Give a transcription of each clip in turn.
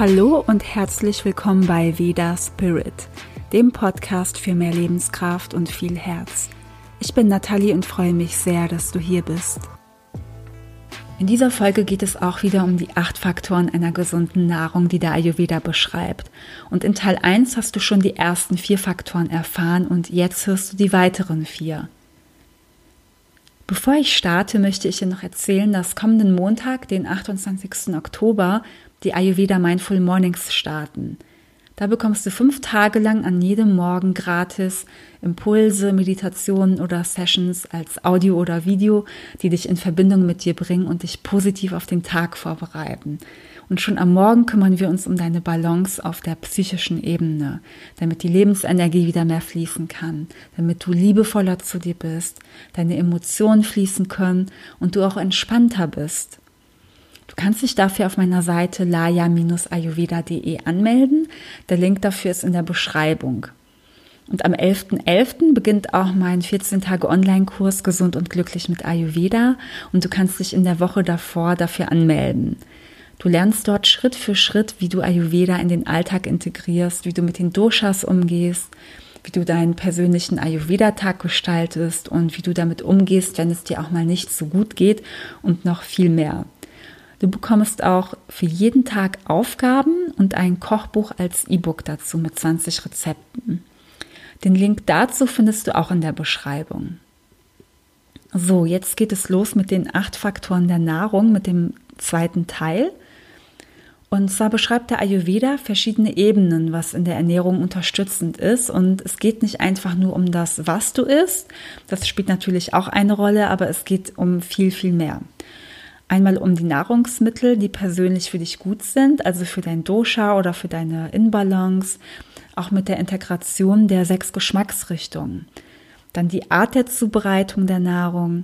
Hallo und herzlich willkommen bei Veda Spirit, dem Podcast für mehr Lebenskraft und viel Herz. Ich bin Nathalie und freue mich sehr, dass du hier bist. In dieser Folge geht es auch wieder um die acht Faktoren einer gesunden Nahrung, die der Ayurveda beschreibt. Und in Teil 1 hast du schon die ersten vier Faktoren erfahren und jetzt hörst du die weiteren vier. Bevor ich starte, möchte ich dir noch erzählen, dass kommenden Montag, den 28. Oktober, die Ayurveda Mindful Mornings starten. Da bekommst du fünf Tage lang an jedem Morgen gratis Impulse, Meditationen oder Sessions als Audio oder Video, die dich in Verbindung mit dir bringen und dich positiv auf den Tag vorbereiten. Und schon am Morgen kümmern wir uns um deine Balance auf der psychischen Ebene, damit die Lebensenergie wieder mehr fließen kann, damit du liebevoller zu dir bist, deine Emotionen fließen können und du auch entspannter bist. Du kannst dich dafür auf meiner Seite laya-ayurveda.de anmelden. Der Link dafür ist in der Beschreibung. Und am 11.11. .11. beginnt auch mein 14 Tage Online-Kurs Gesund und glücklich mit Ayurveda und du kannst dich in der Woche davor dafür anmelden. Du lernst dort Schritt für Schritt, wie du Ayurveda in den Alltag integrierst, wie du mit den Doshas umgehst, wie du deinen persönlichen Ayurveda-Tag gestaltest und wie du damit umgehst, wenn es dir auch mal nicht so gut geht und noch viel mehr. Du bekommst auch für jeden Tag Aufgaben und ein Kochbuch als E-Book dazu mit 20 Rezepten. Den Link dazu findest du auch in der Beschreibung. So, jetzt geht es los mit den acht Faktoren der Nahrung, mit dem zweiten Teil. Und zwar beschreibt der Ayurveda verschiedene Ebenen, was in der Ernährung unterstützend ist. Und es geht nicht einfach nur um das, was du isst. Das spielt natürlich auch eine Rolle, aber es geht um viel, viel mehr. Einmal um die Nahrungsmittel, die persönlich für dich gut sind, also für dein Dosha oder für deine Inbalance, auch mit der Integration der sechs Geschmacksrichtungen. Dann die Art der Zubereitung der Nahrung,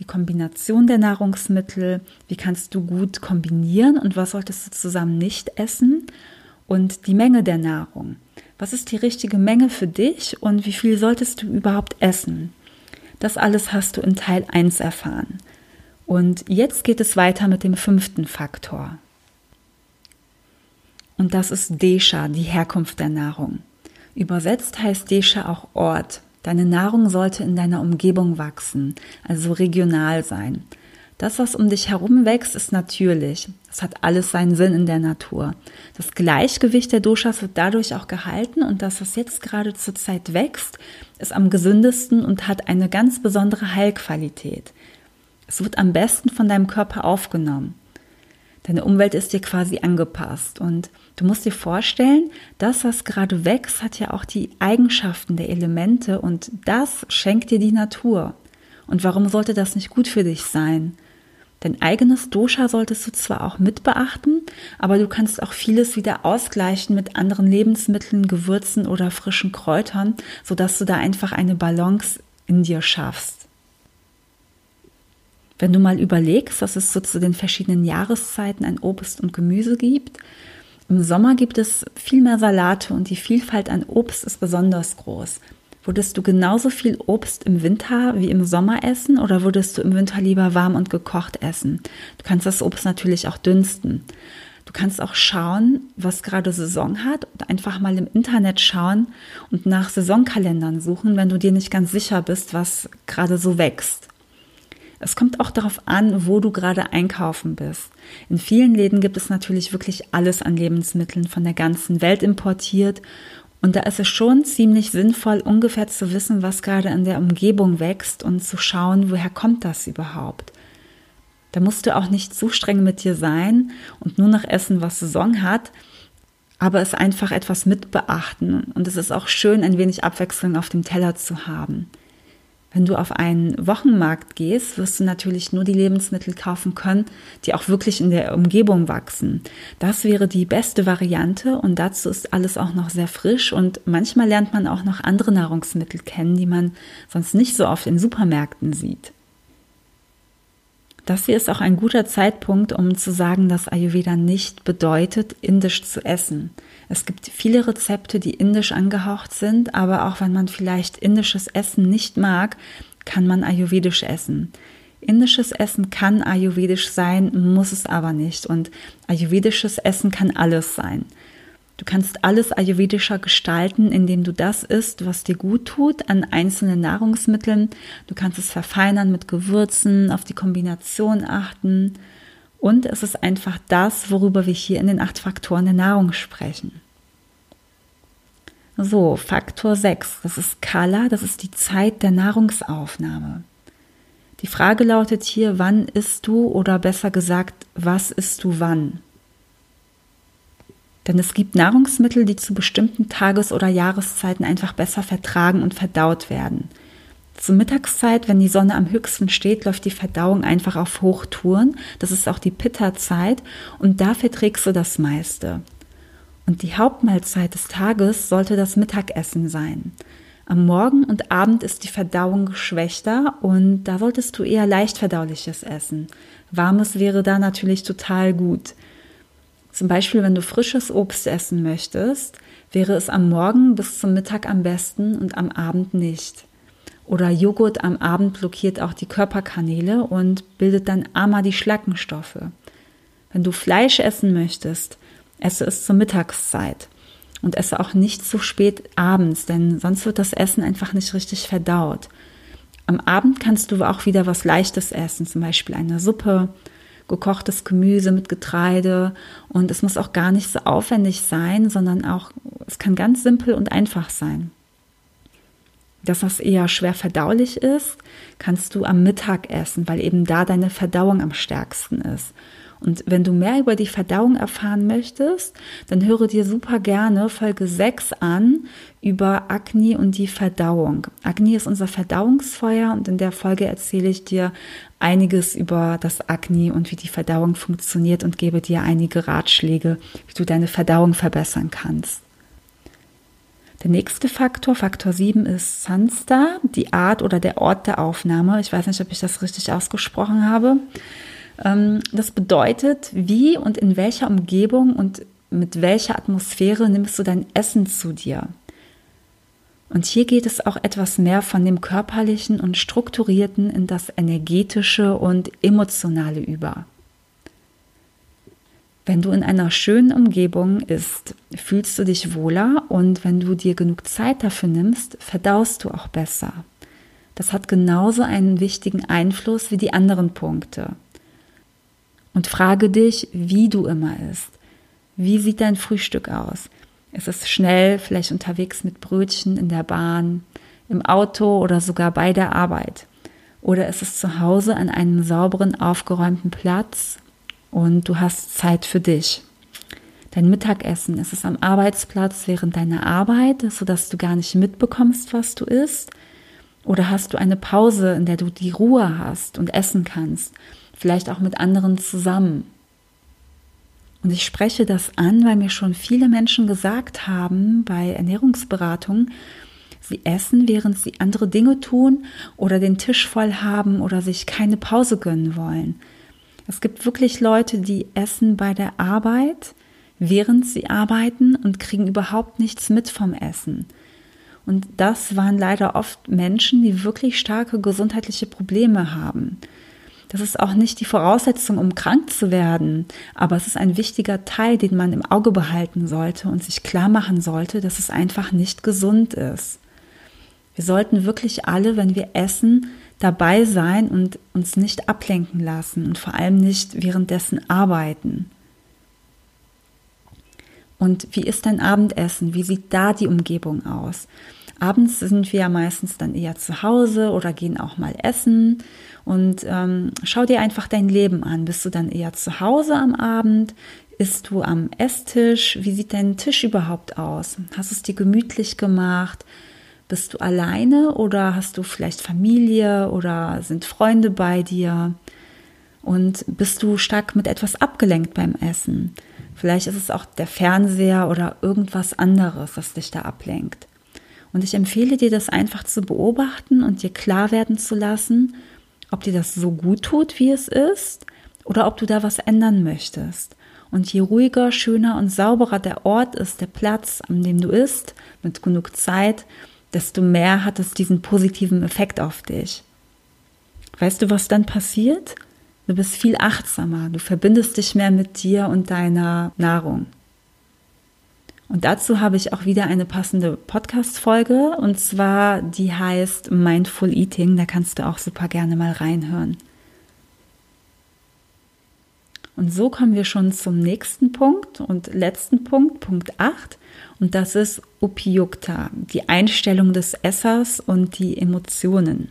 die Kombination der Nahrungsmittel, wie kannst du gut kombinieren und was solltest du zusammen nicht essen und die Menge der Nahrung. Was ist die richtige Menge für dich und wie viel solltest du überhaupt essen? Das alles hast du in Teil 1 erfahren. Und jetzt geht es weiter mit dem fünften Faktor. Und das ist Desha, die Herkunft der Nahrung. Übersetzt heißt Desha auch Ort. Deine Nahrung sollte in deiner Umgebung wachsen, also regional sein. Das, was um dich herum wächst, ist natürlich. Es hat alles seinen Sinn in der Natur. Das Gleichgewicht der Doshas wird dadurch auch gehalten und das, was jetzt gerade zur Zeit wächst, ist am gesündesten und hat eine ganz besondere Heilqualität. Es wird am besten von deinem Körper aufgenommen. Deine Umwelt ist dir quasi angepasst und du musst dir vorstellen, das, was gerade wächst, hat ja auch die Eigenschaften der Elemente und das schenkt dir die Natur. Und warum sollte das nicht gut für dich sein? Dein eigenes Dosha solltest du zwar auch mit beachten, aber du kannst auch vieles wieder ausgleichen mit anderen Lebensmitteln, Gewürzen oder frischen Kräutern, sodass du da einfach eine Balance in dir schaffst. Wenn du mal überlegst, dass es so zu den verschiedenen Jahreszeiten ein Obst und Gemüse gibt, im Sommer gibt es viel mehr Salate und die Vielfalt an Obst ist besonders groß. Würdest du genauso viel Obst im Winter wie im Sommer essen oder würdest du im Winter lieber warm und gekocht essen? Du kannst das Obst natürlich auch dünsten. Du kannst auch schauen, was gerade Saison hat und einfach mal im Internet schauen und nach Saisonkalendern suchen, wenn du dir nicht ganz sicher bist, was gerade so wächst. Es kommt auch darauf an, wo du gerade einkaufen bist. In vielen Läden gibt es natürlich wirklich alles an Lebensmitteln von der ganzen Welt importiert. Und da ist es schon ziemlich sinnvoll, ungefähr zu wissen, was gerade in der Umgebung wächst und zu schauen, woher kommt das überhaupt. Da musst du auch nicht zu streng mit dir sein und nur noch essen, was Saison hat, aber es einfach etwas mit beachten. Und es ist auch schön, ein wenig Abwechslung auf dem Teller zu haben. Wenn du auf einen Wochenmarkt gehst, wirst du natürlich nur die Lebensmittel kaufen können, die auch wirklich in der Umgebung wachsen. Das wäre die beste Variante und dazu ist alles auch noch sehr frisch und manchmal lernt man auch noch andere Nahrungsmittel kennen, die man sonst nicht so oft in Supermärkten sieht. Das hier ist auch ein guter Zeitpunkt, um zu sagen, dass Ayurveda nicht bedeutet, indisch zu essen. Es gibt viele Rezepte, die indisch angehaucht sind, aber auch wenn man vielleicht indisches Essen nicht mag, kann man ayurvedisch essen. Indisches Essen kann ayurvedisch sein, muss es aber nicht. Und ayurvedisches Essen kann alles sein. Du kannst alles ayurvedischer gestalten, indem du das isst, was dir gut tut an einzelnen Nahrungsmitteln. Du kannst es verfeinern mit Gewürzen, auf die Kombination achten. Und es ist einfach das, worüber wir hier in den acht Faktoren der Nahrung sprechen. So, Faktor 6, das ist Kala, das ist die Zeit der Nahrungsaufnahme. Die Frage lautet hier, wann isst du oder besser gesagt, was isst du wann? Denn es gibt Nahrungsmittel, die zu bestimmten Tages- oder Jahreszeiten einfach besser vertragen und verdaut werden. Zur Mittagszeit, wenn die Sonne am höchsten steht, läuft die Verdauung einfach auf Hochtouren. Das ist auch die Pitta-Zeit und da verträgst du das meiste. Und die Hauptmahlzeit des Tages sollte das Mittagessen sein. Am Morgen und Abend ist die Verdauung geschwächter und da solltest du eher leicht verdauliches essen. Warmes wäre da natürlich total gut. Zum Beispiel, wenn du frisches Obst essen möchtest, wäre es am Morgen bis zum Mittag am besten und am Abend nicht. Oder Joghurt am Abend blockiert auch die Körperkanäle und bildet dann armer die Schlackenstoffe. Wenn du Fleisch essen möchtest, esse es zur Mittagszeit und esse auch nicht zu spät abends, denn sonst wird das Essen einfach nicht richtig verdaut. Am Abend kannst du auch wieder was Leichtes essen, zum Beispiel eine Suppe gekochtes Gemüse mit Getreide und es muss auch gar nicht so aufwendig sein, sondern auch, es kann ganz simpel und einfach sein. Das, was eher schwer verdaulich ist, kannst du am Mittag essen, weil eben da deine Verdauung am stärksten ist. Und wenn du mehr über die Verdauung erfahren möchtest, dann höre dir super gerne Folge 6 an über Agni und die Verdauung. Agni ist unser Verdauungsfeuer und in der Folge erzähle ich dir einiges über das Agni und wie die Verdauung funktioniert und gebe dir einige Ratschläge, wie du deine Verdauung verbessern kannst. Der nächste Faktor, Faktor 7, ist Sansta, die Art oder der Ort der Aufnahme. Ich weiß nicht, ob ich das richtig ausgesprochen habe. Ähm, das bedeutet, wie und in welcher Umgebung und mit welcher Atmosphäre nimmst du dein Essen zu dir. Und hier geht es auch etwas mehr von dem körperlichen und strukturierten in das energetische und emotionale über. Wenn du in einer schönen Umgebung isst, fühlst du dich wohler und wenn du dir genug Zeit dafür nimmst, verdaust du auch besser. Das hat genauso einen wichtigen Einfluss wie die anderen Punkte. Und frage dich, wie du immer isst. Wie sieht dein Frühstück aus? Ist es schnell, vielleicht unterwegs mit Brötchen in der Bahn, im Auto oder sogar bei der Arbeit? Oder ist es zu Hause an einem sauberen, aufgeräumten Platz und du hast Zeit für dich? Dein Mittagessen, ist es am Arbeitsplatz während deiner Arbeit, sodass du gar nicht mitbekommst, was du isst? Oder hast du eine Pause, in der du die Ruhe hast und essen kannst? vielleicht auch mit anderen zusammen. Und ich spreche das an, weil mir schon viele Menschen gesagt haben bei Ernährungsberatungen, sie essen, während sie andere Dinge tun oder den Tisch voll haben oder sich keine Pause gönnen wollen. Es gibt wirklich Leute, die essen bei der Arbeit, während sie arbeiten und kriegen überhaupt nichts mit vom Essen. Und das waren leider oft Menschen, die wirklich starke gesundheitliche Probleme haben. Das ist auch nicht die Voraussetzung, um krank zu werden, aber es ist ein wichtiger Teil, den man im Auge behalten sollte und sich klar machen sollte, dass es einfach nicht gesund ist. Wir sollten wirklich alle, wenn wir essen, dabei sein und uns nicht ablenken lassen und vor allem nicht währenddessen arbeiten. Und wie ist dein Abendessen? Wie sieht da die Umgebung aus? Abends sind wir ja meistens dann eher zu Hause oder gehen auch mal essen. Und ähm, schau dir einfach dein Leben an. Bist du dann eher zu Hause am Abend? Isst du am Esstisch? Wie sieht dein Tisch überhaupt aus? Hast du es dir gemütlich gemacht? Bist du alleine oder hast du vielleicht Familie oder sind Freunde bei dir? Und bist du stark mit etwas abgelenkt beim Essen? Vielleicht ist es auch der Fernseher oder irgendwas anderes, das dich da ablenkt. Und ich empfehle dir, das einfach zu beobachten und dir klar werden zu lassen, ob dir das so gut tut, wie es ist, oder ob du da was ändern möchtest. Und je ruhiger, schöner und sauberer der Ort ist, der Platz, an dem du isst, mit genug Zeit, desto mehr hat es diesen positiven Effekt auf dich. Weißt du, was dann passiert? Du bist viel achtsamer, du verbindest dich mehr mit dir und deiner Nahrung. Und dazu habe ich auch wieder eine passende Podcast-Folge und zwar die heißt Mindful Eating. Da kannst du auch super gerne mal reinhören. Und so kommen wir schon zum nächsten Punkt und letzten Punkt, Punkt 8. Und das ist Upiyukta, die Einstellung des Essers und die Emotionen.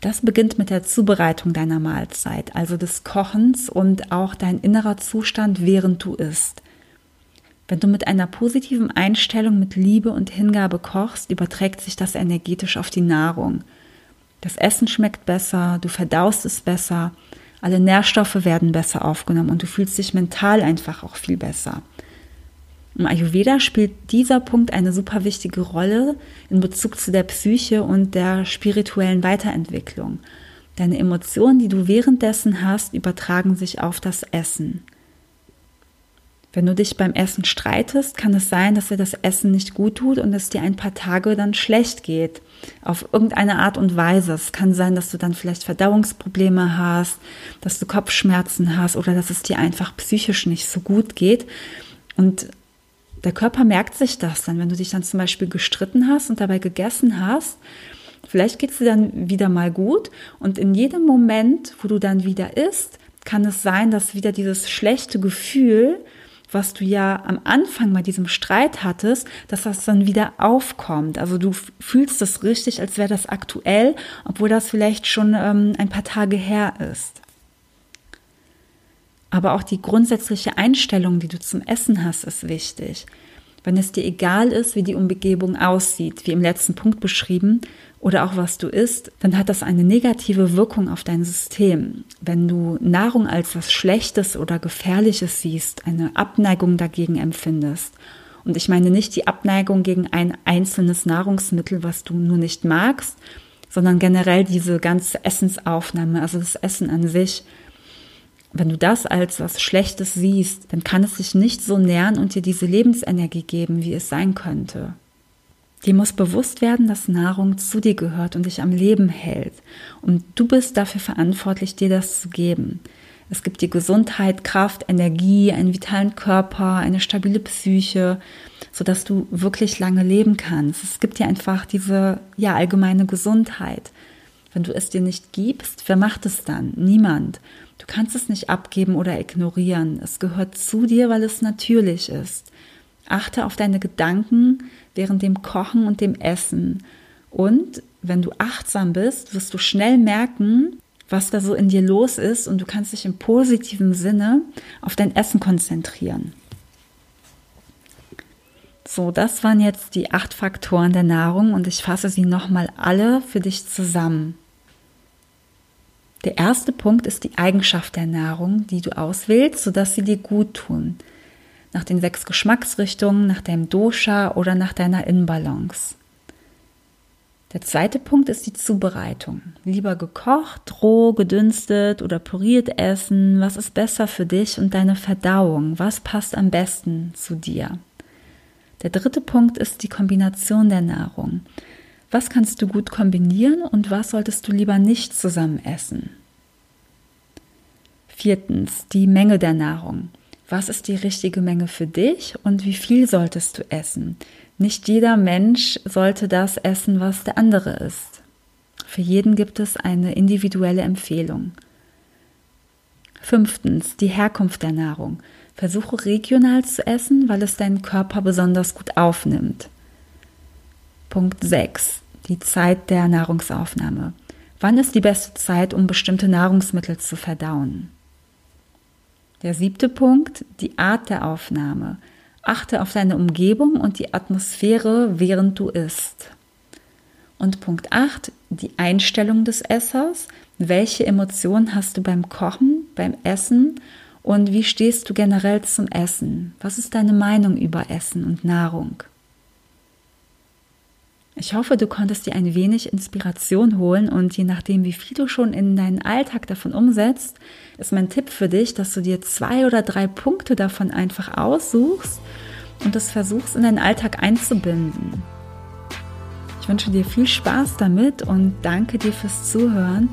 Das beginnt mit der Zubereitung deiner Mahlzeit, also des Kochens und auch dein innerer Zustand, während du isst. Wenn du mit einer positiven Einstellung, mit Liebe und Hingabe kochst, überträgt sich das energetisch auf die Nahrung. Das Essen schmeckt besser, du verdaust es besser, alle Nährstoffe werden besser aufgenommen und du fühlst dich mental einfach auch viel besser. Im Ayurveda spielt dieser Punkt eine super wichtige Rolle in Bezug zu der Psyche und der spirituellen Weiterentwicklung. Deine Emotionen, die du währenddessen hast, übertragen sich auf das Essen. Wenn du dich beim Essen streitest, kann es sein, dass dir das Essen nicht gut tut und es dir ein paar Tage dann schlecht geht. Auf irgendeine Art und Weise. Es kann sein, dass du dann vielleicht Verdauungsprobleme hast, dass du Kopfschmerzen hast oder dass es dir einfach psychisch nicht so gut geht. Und der Körper merkt sich das dann, wenn du dich dann zum Beispiel gestritten hast und dabei gegessen hast. Vielleicht geht es dir dann wieder mal gut und in jedem Moment, wo du dann wieder isst, kann es sein, dass wieder dieses schlechte Gefühl, was du ja am Anfang bei diesem Streit hattest, dass das dann wieder aufkommt. Also du fühlst es richtig, als wäre das aktuell, obwohl das vielleicht schon ähm, ein paar Tage her ist aber auch die grundsätzliche Einstellung, die du zum Essen hast, ist wichtig. Wenn es dir egal ist, wie die Umgebung aussieht, wie im letzten Punkt beschrieben, oder auch was du isst, dann hat das eine negative Wirkung auf dein System. Wenn du Nahrung als was Schlechtes oder Gefährliches siehst, eine Abneigung dagegen empfindest. Und ich meine nicht die Abneigung gegen ein einzelnes Nahrungsmittel, was du nur nicht magst, sondern generell diese ganze Essensaufnahme, also das Essen an sich wenn du das als was Schlechtes siehst, dann kann es sich nicht so nähern und dir diese Lebensenergie geben, wie es sein könnte. Dir muss bewusst werden, dass Nahrung zu dir gehört und dich am Leben hält. Und du bist dafür verantwortlich, dir das zu geben. Es gibt dir Gesundheit, Kraft, Energie, einen vitalen Körper, eine stabile Psyche, sodass du wirklich lange leben kannst. Es gibt dir einfach diese, ja, allgemeine Gesundheit. Wenn du es dir nicht gibst, wer macht es dann? Niemand. Du kannst es nicht abgeben oder ignorieren. Es gehört zu dir, weil es natürlich ist. Achte auf deine Gedanken während dem Kochen und dem Essen. Und wenn du achtsam bist, wirst du schnell merken, was da so in dir los ist und du kannst dich im positiven Sinne auf dein Essen konzentrieren. So, das waren jetzt die acht Faktoren der Nahrung und ich fasse sie nochmal alle für dich zusammen. Der erste Punkt ist die Eigenschaft der Nahrung, die du auswählst, sodass sie dir gut tun. Nach den sechs Geschmacksrichtungen, nach deinem Dosha oder nach deiner Inbalance. Der zweite Punkt ist die Zubereitung. Lieber gekocht, roh, gedünstet oder püriert essen. Was ist besser für dich und deine Verdauung? Was passt am besten zu dir? Der dritte Punkt ist die Kombination der Nahrung. Was kannst du gut kombinieren und was solltest du lieber nicht zusammen essen? Viertens, die Menge der Nahrung. Was ist die richtige Menge für dich und wie viel solltest du essen? Nicht jeder Mensch sollte das essen, was der andere isst. Für jeden gibt es eine individuelle Empfehlung. Fünftens, die Herkunft der Nahrung. Versuche regional zu essen, weil es deinen Körper besonders gut aufnimmt. Punkt 6. Die Zeit der Nahrungsaufnahme. Wann ist die beste Zeit, um bestimmte Nahrungsmittel zu verdauen? Der siebte Punkt, die Art der Aufnahme. Achte auf deine Umgebung und die Atmosphäre, während du isst. Und Punkt 8, die Einstellung des Essers. Welche Emotionen hast du beim Kochen, beim Essen und wie stehst du generell zum Essen? Was ist deine Meinung über Essen und Nahrung? Ich hoffe, du konntest dir ein wenig Inspiration holen und je nachdem, wie viel du schon in deinen Alltag davon umsetzt, ist mein Tipp für dich, dass du dir zwei oder drei Punkte davon einfach aussuchst und es versuchst in deinen Alltag einzubinden. Ich wünsche dir viel Spaß damit und danke dir fürs Zuhören.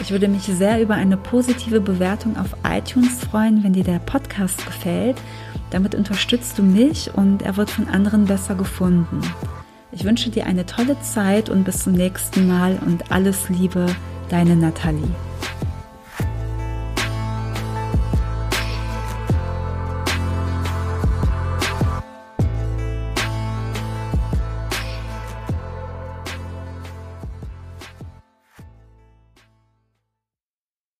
Ich würde mich sehr über eine positive Bewertung auf iTunes freuen, wenn dir der Podcast gefällt. Damit unterstützt du mich und er wird von anderen besser gefunden. Ich wünsche dir eine tolle Zeit und bis zum nächsten Mal und alles Liebe, deine Nathalie.